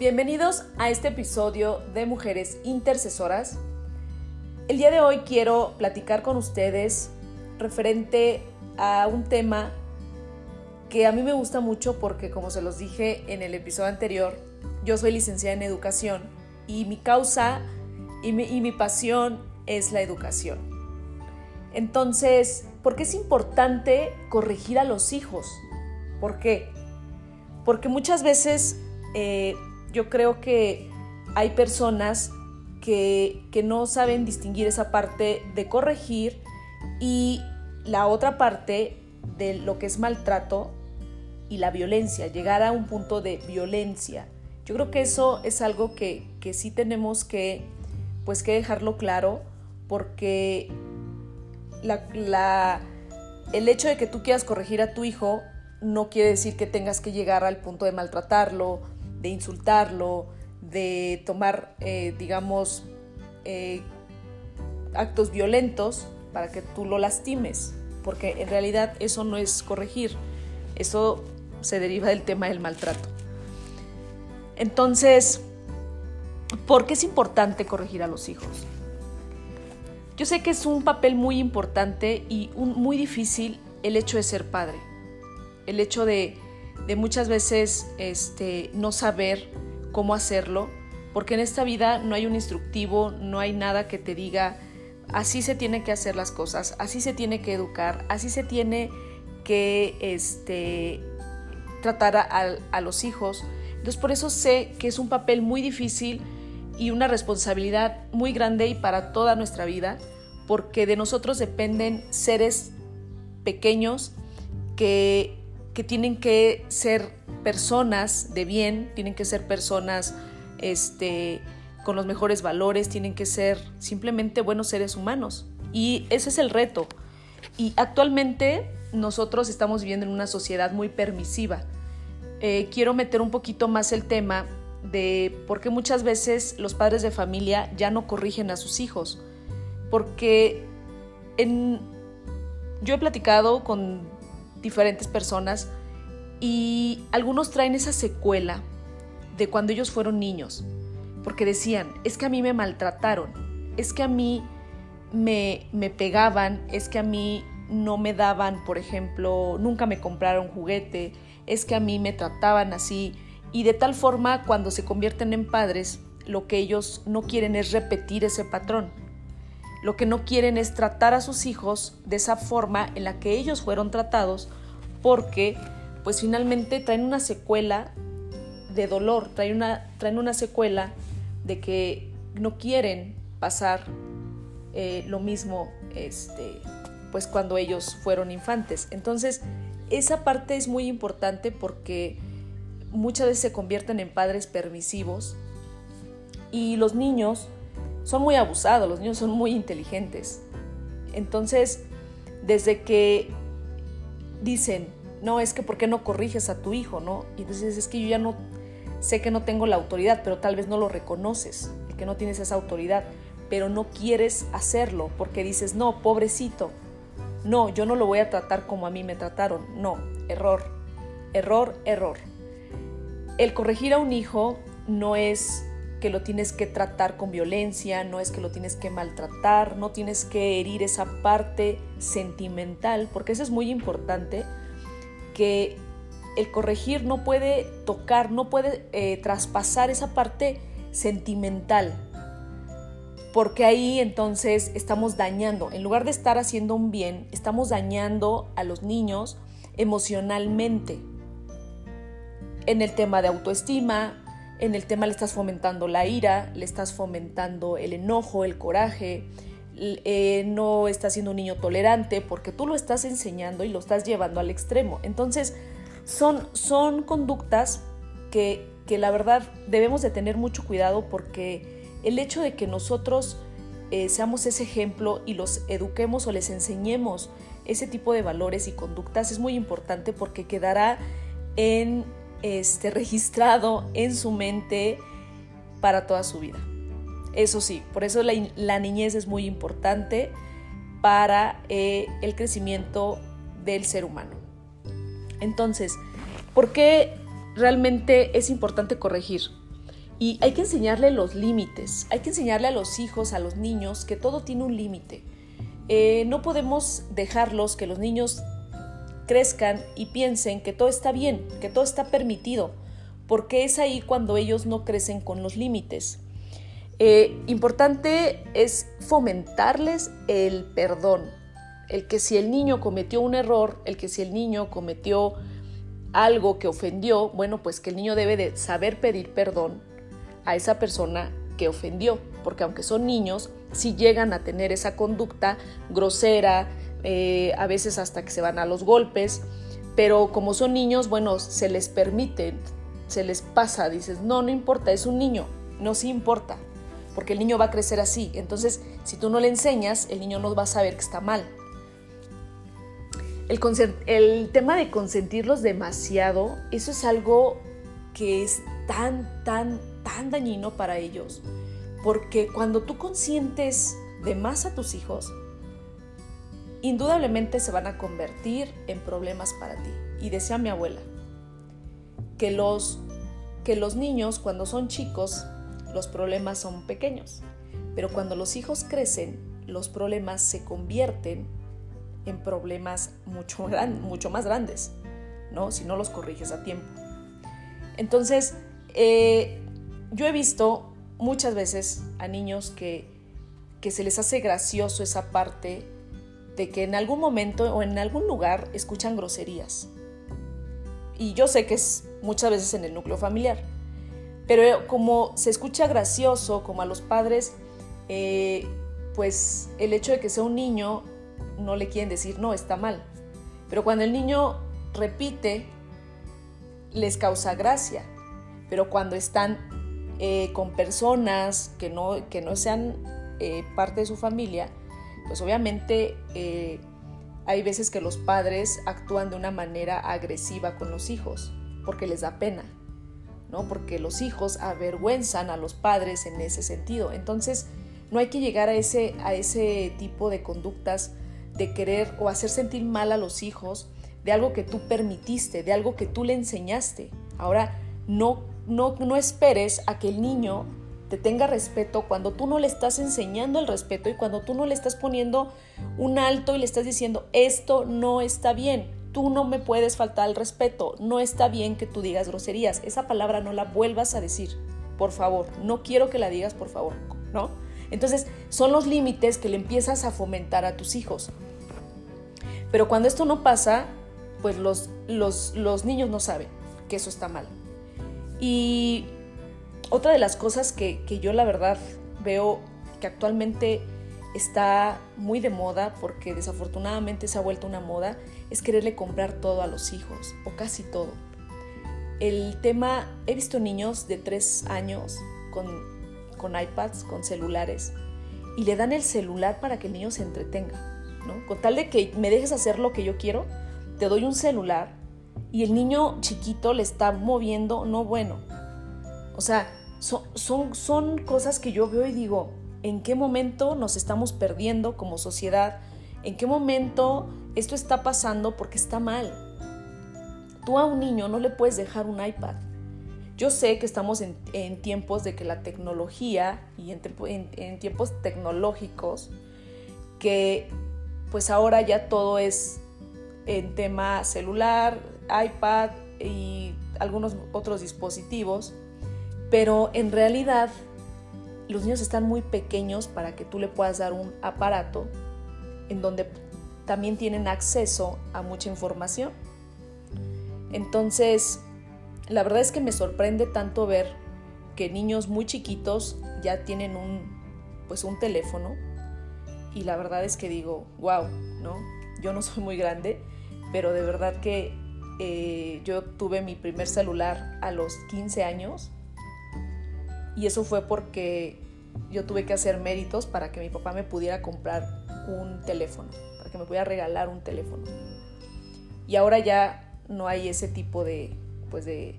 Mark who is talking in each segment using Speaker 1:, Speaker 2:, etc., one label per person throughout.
Speaker 1: Bienvenidos a este episodio de Mujeres Intercesoras. El día de hoy quiero platicar con ustedes referente a un tema que a mí me gusta mucho porque como se los dije en el episodio anterior, yo soy licenciada en educación y mi causa y mi, pasión es la educación. Entonces, ¿por qué es importante corregir a los hijos? ¿Por qué? Porque muchas veces eh, yo creo que hay personas que, no saben distinguir esa parte de corregir y la otra parte de lo que es maltrato y la violencia, llegar a un punto de violencia. Yo creo que eso es algo que, sí tenemos que, pues, que dejarlo claro porque la, el hecho de que tú quieras corregir a tu hijo no quiere decir que tengas que llegar al punto de maltratarlo, de insultarlo, de tomar, eh, digamos, eh, actos violentos para que tú lo lastimes, porque en realidad eso no es corregir, eso se deriva del tema del maltrato. Entonces, ¿por qué es importante corregir a los hijos? Yo sé que es un papel muy importante y muy difícil el hecho de ser padre, el hecho de de muchas veces este, no saber cómo hacerlo, porque en esta vida no hay un instructivo, no hay nada que te diga, así se tiene que hacer las cosas, así se tiene que educar, así se tiene que este, tratar a, a los hijos. Entonces por eso sé que es un papel muy difícil y una responsabilidad muy grande y para toda nuestra vida, porque de nosotros dependen seres pequeños que que tienen que ser personas de bien, tienen que ser personas este, con los mejores valores, tienen que ser simplemente buenos seres humanos. Y ese es el reto. Y actualmente nosotros estamos viviendo en una sociedad muy permisiva. Eh, quiero meter un poquito más el tema de por qué muchas veces los padres de familia ya no corrigen a sus hijos. Porque en, yo he platicado con diferentes personas y algunos traen esa secuela de cuando ellos fueron niños, porque decían, es que a mí me maltrataron, es que a mí me, me pegaban, es que a mí no me daban, por ejemplo, nunca me compraron juguete, es que a mí me trataban así, y de tal forma cuando se convierten en padres, lo que ellos no quieren es repetir ese patrón. Lo que no quieren es tratar a sus hijos de esa forma en la que ellos fueron tratados porque pues finalmente traen una secuela de dolor, traen una, una secuela de que no quieren pasar eh, lo mismo este, pues cuando ellos fueron infantes. Entonces, esa parte es muy importante porque muchas veces se convierten en padres permisivos y los niños son muy abusados, los niños son muy inteligentes. Entonces, desde que dicen, no, es que ¿por qué no corriges a tu hijo? ¿no? Y entonces es que yo ya no sé que no tengo la autoridad, pero tal vez no lo reconoces, que no tienes esa autoridad, pero no quieres hacerlo porque dices, no, pobrecito, no, yo no lo voy a tratar como a mí me trataron, no, error, error, error. El corregir a un hijo no es que lo tienes que tratar con violencia, no es que lo tines que maltratar, no tienes que herir esa parte sentimental, porque eso es muy importante, que el corregir no puede tocar, no puede eh, traspasar esa parte sentimental, porque ahí entonces estamos dañando, en lugar de estar haciendo un bien, estamos dañando a los niños emocionalmente. En el tema de autoestima, en el tema le estás fomentando la ira, le estás fomentando el enojo, el coraje, eh, no estás siendo un niño tolerante porque tú lo estás enseñando y lo estás llevando al extremo. Entonces, son, son conductas que, que la verdad debemos de tener mucho cuidado porque el hecho de que nosotros eh, seamos ese ejemplo y los eduquemos o les enseñemos ese tipo de valores y conductas es muy importante porque quedará en este, registrado en su mente para toda su vida. Eso sí, por eso la, niñez es muy importante para eh, el crecimiento del ser humano. Entonces, ¿por qué realmente es importante corregir? Y hay que enseñarle los límites, hay que enseñarle a los hijos, a los niños, que todo tiene un límite. Eh, no podemos dejarlos que los niños crezcan y piensen que todo está bien, que todo está permitido, porque es ahí cuando ellos no crecen con los límites. Eh, importante es fomentarles el perdón, el que si el niño cometió un error, el que si el niño cometió algo que ofendió, bueno, pues que el niño debe de saber pedir perdón a esa persona que ofendió, porque aunque son niños, si llegan a tener esa conducta grosera, eh, a veces hasta que se van a los golpes, pero como son niños, bueno, se les permite, se les pasa, dices, no, no importa, es un niño, no sí importa, porque el niño va a crecer así, entonces si tú no le enseñas, el niño no va a saber que está mal. El, el tema de consentirlos demasiado, eso es algo que es tan, tan, tan dañino para ellos. Porque cuando tú consientes de más a tus hijos, indudablemente se van a convertir en problemas para ti. Y decía mi abuela, que los, que los niños cuando son chicos, los problemas son pequeños. Pero cuando los hijos crecen, los problemas se convierten en problemas mucho, mucho más grandes, ¿no? Si no los corriges a tiempo. Entonces, eh, yo he visto muchas veces a niños que, que se les hace gracioso esa parte de que en algún momento o en algún lugar escuchan groserías. Y yo sé que es muchas veces en el núcleo familiar. Pero como se escucha gracioso, como a los padres, eh, pues el hecho de que sea un niño no le quieren decir no, está mal. Pero cuando el niño repite, les causa gracia. Pero cuando están eh, con personas que no, que no sean eh, parte de su familia, pues obviamente eh, hay veces que los padres actúan de una manera agresiva con los hijos, porque les da pena, ¿no? Porque los hijos avergüenzan a los padres en ese sentido. Entonces, no hay que llegar a ese, a ese tipo de conductas de querer o hacer sentir mal a los hijos de algo que tú permitiste, de algo que tú le enseñaste. Ahora, no, no, no esperes a que el niño te tenga respeto cuando tú no le estás enseñando el respeto y cuando tú no le estás poniendo un alto y le estás diciendo, esto no está bien, tú no me puedes faltar el respeto, no está bien que tú digas groserías, esa palabra no la vuelvas a decir, por favor, no quiero que la digas, por favor, ¿no? Entonces, son los límites que le empiezas a fomentar a tus hijos. Pero cuando esto no pasa, pues los, los, los niños no saben que eso está mal. Y otra de las cosas que, yo la verdad veo que actualmente está muy de moda, porque desafortunadamente se ha vuelto una moda, es quererle comprar todo a los hijos, o casi todo. El tema, he visto niños de tres años con, con iPads, con celulares, y le dan el celular para que el niño se entretenga, ¿no? Con tal de que me dejes hacer lo que yo quiero, te doy un celular y el niño chiquito le está moviendo, no bueno. O sea, son, son, cosas que yo veo y digo, ¿en qué momento nos estamos perdiendo como sociedad? ¿En qué momento esto está pasando porque está mal? Tú a un niño no le puedes dejar un iPad. Yo sé que estamos en, tiempos de que la tecnología y en, en, tiempos tecnológicos, que pues ahora ya todo es en tema celular, iPad y algunos otros dispositivos, pero en realidad los niños están muy pequeños para que tú le puedas dar un aparato en donde también tienen acceso a mucha información. Entonces, la verdad es que me sorprende tanto ver que niños muy chiquitos ya tienen un pues un teléfono y la verdad es que digo, wow, ¿no? Yo no soy muy grande, pero de verdad que eh, yo tuve mi primer celular a los 15 años y eso fue porque yo tuve que hacer méritos para que mi papá me pudiera comprar un teléfono, para que me pudiera regalar un teléfono. Y ahora ya no hay ese tipo de, pues de,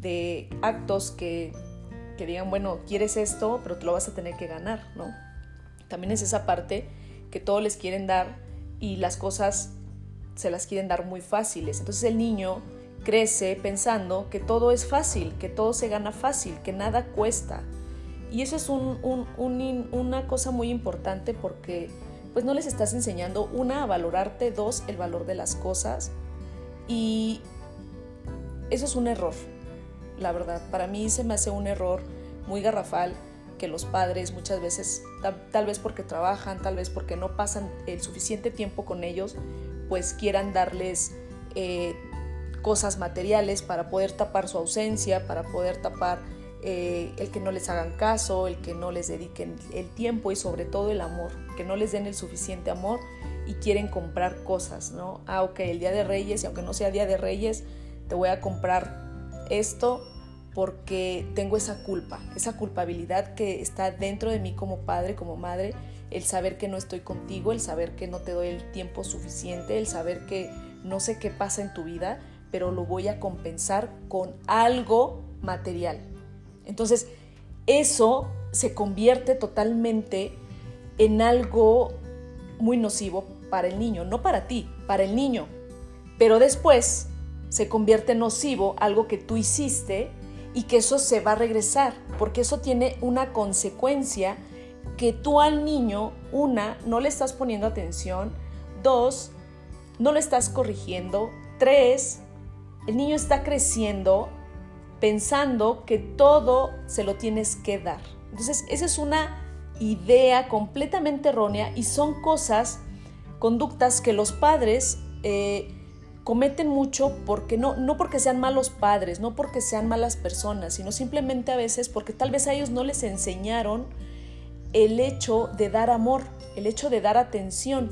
Speaker 1: de actos que, que digan, bueno, quieres esto, pero te lo vas a tener que ganar, ¿no? También es esa parte que todos les quieren dar y las cosas se las quieren dar muy fáciles. Entonces el niño crece pensando que todo es fácil, que todo se gana fácil, que nada cuesta. Y eso es una cosa muy importante porque pues no les estás enseñando, una, a valorarte, dos, el valor de las cosas. Y eso es un error, la verdad. Para mí se me hace un error muy garrafal que los padres muchas veces, tal, vez porque trabajan, tal vez porque no pasan el suficiente tiempo con ellos, pues quieran darles eh, cosas materiales para poder tapar su ausencia, para poder tapar eh, el que no les hagan caso, el que no les dediquen el tiempo y sobre todo el amor, que no les den el suficiente amor y quieren comprar cosas, ¿no? Ah, ok, el Día de Reyes, y aunque no sea Día de Reyes, te voy a comprar esto porque tengo esa culpa, esa culpabilidad que está dentro de mí como padre, como madre, el saber que no estoy contigo, el saber que no te doy el tiempo suficiente, el saber que no sé qué pasa en tu vida, pero lo voy a compensar con algo material. Entonces, eso se convierte totalmente en algo muy nocivo para el niño, no para ti, para el niño. Pero después se convierte en nocivo algo que tú hiciste y que eso se va a regresar, porque eso tiene una consecuencia que tú al niño, una, no le estás poniendo atención, dos, no le estás corrigiendo, tres, el niño está creciendo pensando que todo se lo tienes que dar. Entonces, esa es una idea completamente errónea y son cosas, conductas que los padres eh, cometen mucho porque no, no porque sean malos padres, no porque sean malas personas, sino simplemente a veces porque tal vez a ellos no les enseñaron el hecho de dar amor, el hecho de dar atención,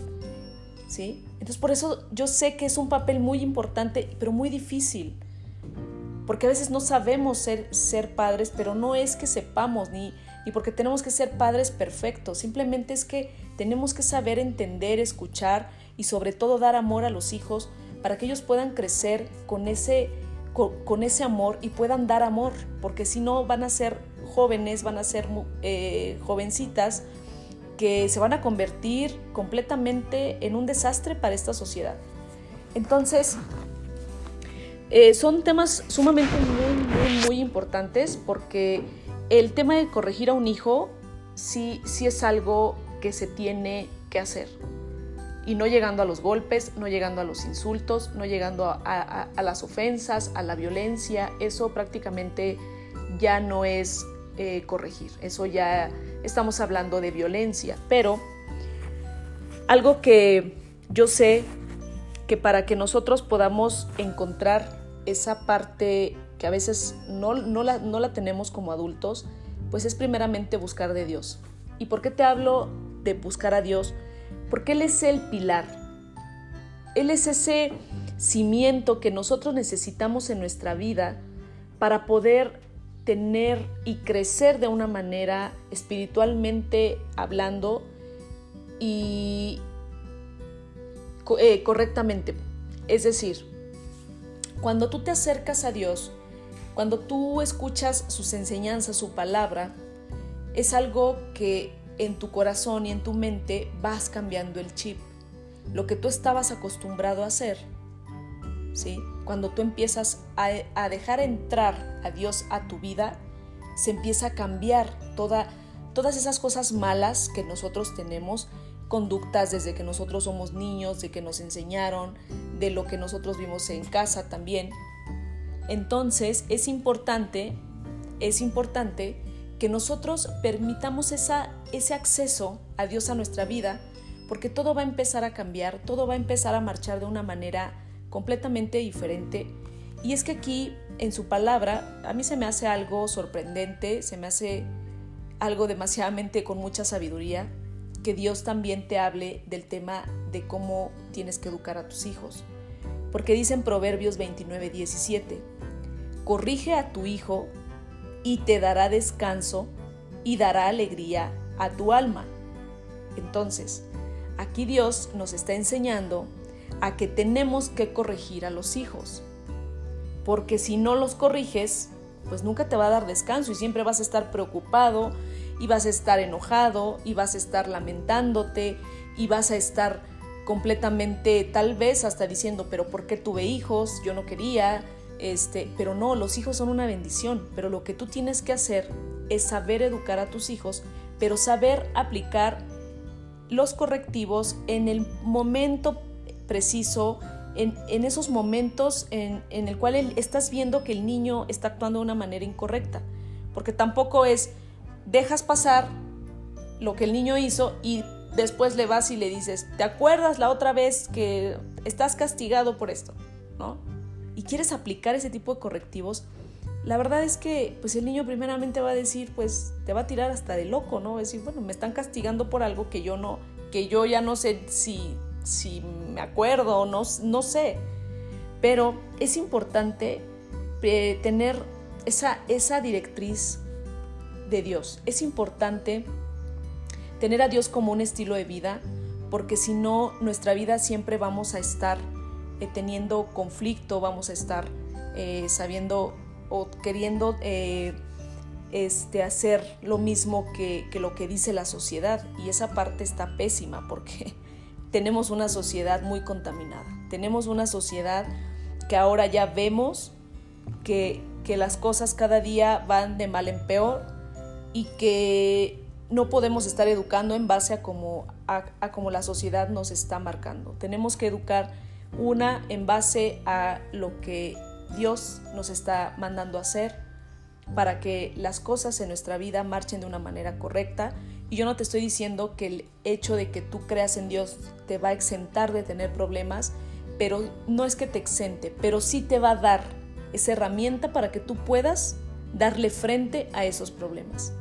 Speaker 1: ¿sí? Entonces por eso yo sé que es un papel muy importante, pero muy difícil. Porque a veces no sabemos ser, ser padres, pero no es que sepamos ni, ni porque tenemos que ser padres perfectos, simplemente es que tenemos que saber entender, escuchar y sobre todo dar amor a los hijos para que ellos puedan crecer con ese, con, ese amor y puedan dar amor, porque si no van a ser jóvenes, van a ser eh, jovencitas que se van a convertir completamente en un desastre para esta sociedad. Entonces, eh, son temas sumamente muy, muy, muy importantes porque el tema de corregir a un hijo sí, sí es algo que se tiene que hacer. Y no llegando a los golpes, no llegando a los insultos, no llegando a, las ofensas, a la violencia, eso prácticamente ya no es eh, corregir, eso ya estamos hablando de violencia. Pero algo que yo sé que para que nosotros podamos encontrar esa parte que a veces no, no, la, no la tenemos como adultos, pues es primeramente buscar de Dios. ¿Y por qué te hablo de buscar a Dios? Porque Él es el pilar. Él es ese cimiento que nosotros necesitamos en nuestra vida para poder tener y crecer de una manera espiritualmente hablando y eh, correctamente. Es decir, cuando tú te acercas a Dios, cuando tú escuchas sus enseñanzas, su palabra, es algo que en tu corazón y en tu mente vas cambiando el chip. Lo que tú estabas acostumbrado a hacer, ¿sí? Cuando tú empiezas a, dejar entrar a Dios a tu vida, se empieza a cambiar toda, todas esas cosas malas que nosotros tenemos, conductas desde que nosotros somos niños, de que nos enseñaron, de lo que nosotros vimos en casa también. Entonces es importante, es importante que nosotros permitamos esa, ese acceso a Dios a nuestra vida, porque todo va a empezar a cambiar, todo va a empezar a marchar de una manera completamente diferente. Y es que aquí, en su palabra, a mí se me hace algo sorprendente, se me hace algo demasiadamente con mucha sabiduría, que Dios también te hable del tema de cómo tienes que educar a tus hijos. Porque dice en Proverbios 29, 17, corrige a tu hijo y te dará descanso y dará alegría a tu alma. Entonces, aquí Dios nos está enseñando a que tenemos que corregir a los hijos. Porque si no los corriges, pues nunca te va a dar descanso y siempre vas a estar preocupado y vas a estar enojado y vas a estar lamentándote y vas a estar completamente tal vez hasta diciendo, pero ¿por qué tuve hijos? Yo no quería, Este, pero no, los hijos son una bendición, pero lo que tú tienes que hacer es saber educar a tus hijos, pero saber aplicar los correctivos en el momento preciso, en, esos momentos en, en el cual estás viendo que el niño está actuando de una manera incorrecta. Porque tampoco es, dejas pasar lo que el niño hizo y después le vas y le dices, ¿te acuerdas la otra vez que estás castigado por esto? ¿No? Y quieres aplicar ese tipo de correctivos, la verdad es que pues el niño primeramente va a decir, pues te va a tirar hasta de loco, ¿no? Va a decir, bueno, me están castigando por algo que yo no, que yo ya no sé si, si me acuerdo no, no sé. Pero es importante eh, tener esa, esa directriz de Dios. Es importante tener a Dios como un estilo de vida, porque si no, nuestra vida siempre vamos a estar eh, teniendo conflicto, vamos a estar eh, sabiendo o queriendo este, hacer lo mismo que lo que dice la sociedad. Y esa parte está pésima porque tenemos una sociedad muy contaminada. Tenemos una sociedad que ahora ya vemos que, las cosas cada día van de mal en peor y que no podemos estar educando en base a cómo a, como la sociedad nos está marcando. Tenemos que educar una en base a lo que Dios nos está mandando a hacer para que las cosas en nuestra vida marchen de una manera correcta. Y yo no te estoy diciendo que el hecho de que tú creas en Dios te va a exentar de tener problemas, pero no es que te exente, pero sí te va a dar esa herramienta para que tú puedas darle frente a esos problemas.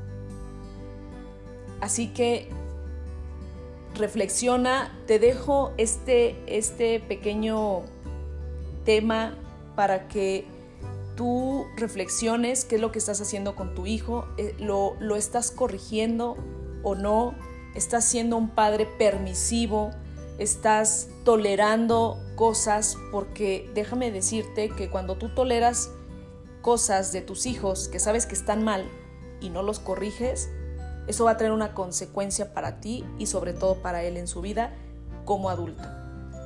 Speaker 1: Así que reflexiona, te dejo este, este pequeño tema para que tú reflexiones qué es lo que estás haciendo con tu hijo, eh, lo, lo estás corrigiendo o no, estás siendo un padre permisivo, estás tolerando cosas, porque déjame decirte que cuando tú toleras cosas de tus hijos que sabes que están mal y no los corriges, eso va a tener una consecuencia para ti y sobre todo para él en su vida como adulto.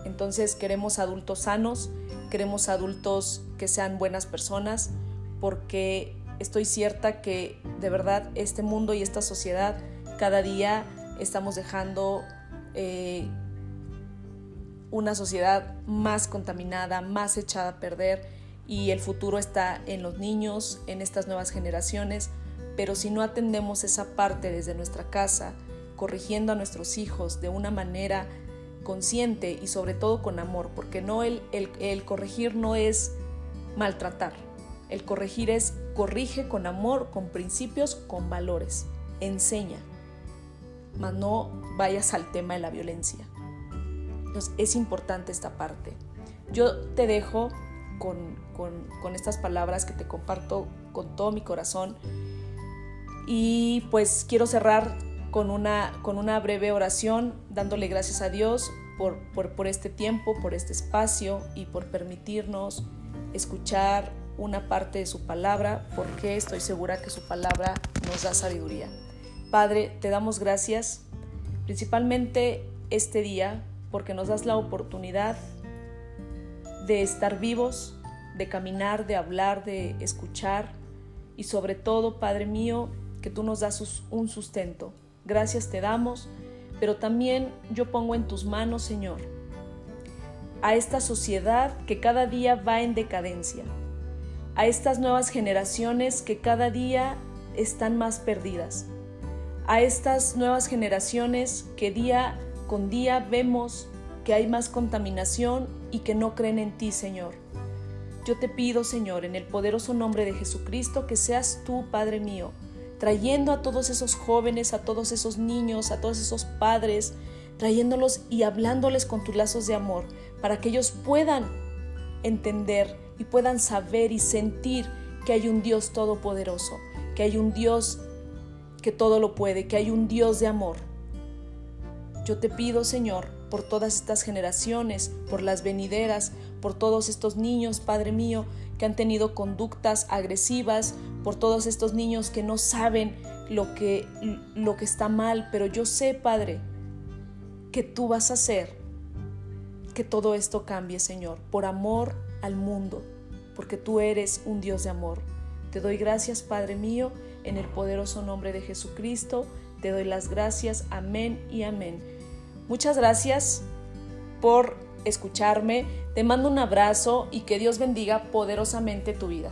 Speaker 1: Entonces queremos adultos sanos, queremos adultos que sean buenas personas, porque estoy cierta que de verdad este mundo y esta sociedad cada día estamos dejando eh, una sociedad más contaminada, más echada a perder y el futuro está en los niños, en estas nuevas generaciones. Pero si no atendemos esa parte desde nuestra casa, corrigiendo a nuestros hijos de una manera consciente y sobre todo con amor, porque no el, el, corregir no es maltratar, el corregir es corrige con amor, con principios, con valores, enseña, mas no vayas al tema de la violencia. Entonces es importante esta parte. Yo te dejo con, con, con estas palabras que te comparto con todo mi corazón y pues quiero cerrar con una, con una breve oración dándole gracias a Dios por, por, este tiempo, por este espacio y por permitirnos escuchar una parte de su palabra, porque estoy segura que su palabra nos da sabiduría. Padre, te damos gracias, principalmente este día, porque nos das la oportunidad de estar vivos, de caminar, de hablar, de escuchar y sobre todo, Padre mío, que tú nos das un sustento. Gracias te damos, pero también yo pongo en tus manos, Señor, a esta sociedad que cada día va en decadencia, a estas nuevas generaciones que cada día están más perdidas, a estas nuevas generaciones que día con día vemos que hay más contaminación y que no creen en ti, Señor. Yo te pido, Señor, en el poderoso nombre de Jesucristo, que seas tú, Padre mío, trayendo a todos esos jóvenes, a todos esos niños, a todos esos padres, trayéndolos y hablándoles con tus lazos de amor, para que ellos puedan entender y puedan saber y sentir que hay un Dios todopoderoso, que hay un Dios que todo lo puede, que hay un Dios de amor. Yo te pido, Señor, por todas estas generaciones, por las venideras, por todos estos niños, Padre mío, que han tenido conductas agresivas, por todos estos niños que no saben lo que, lo que está mal, pero yo sé, Padre, que tú vas a hacer que todo esto cambie, Señor, por amor al mundo, porque tú eres un Dios de amor. Te doy gracias, Padre mío, en el poderoso nombre de Jesucristo. Te doy las gracias. Amén y amén. Muchas gracias por escucharme, te mando un abrazo y que Dios bendiga poderosamente tu vida.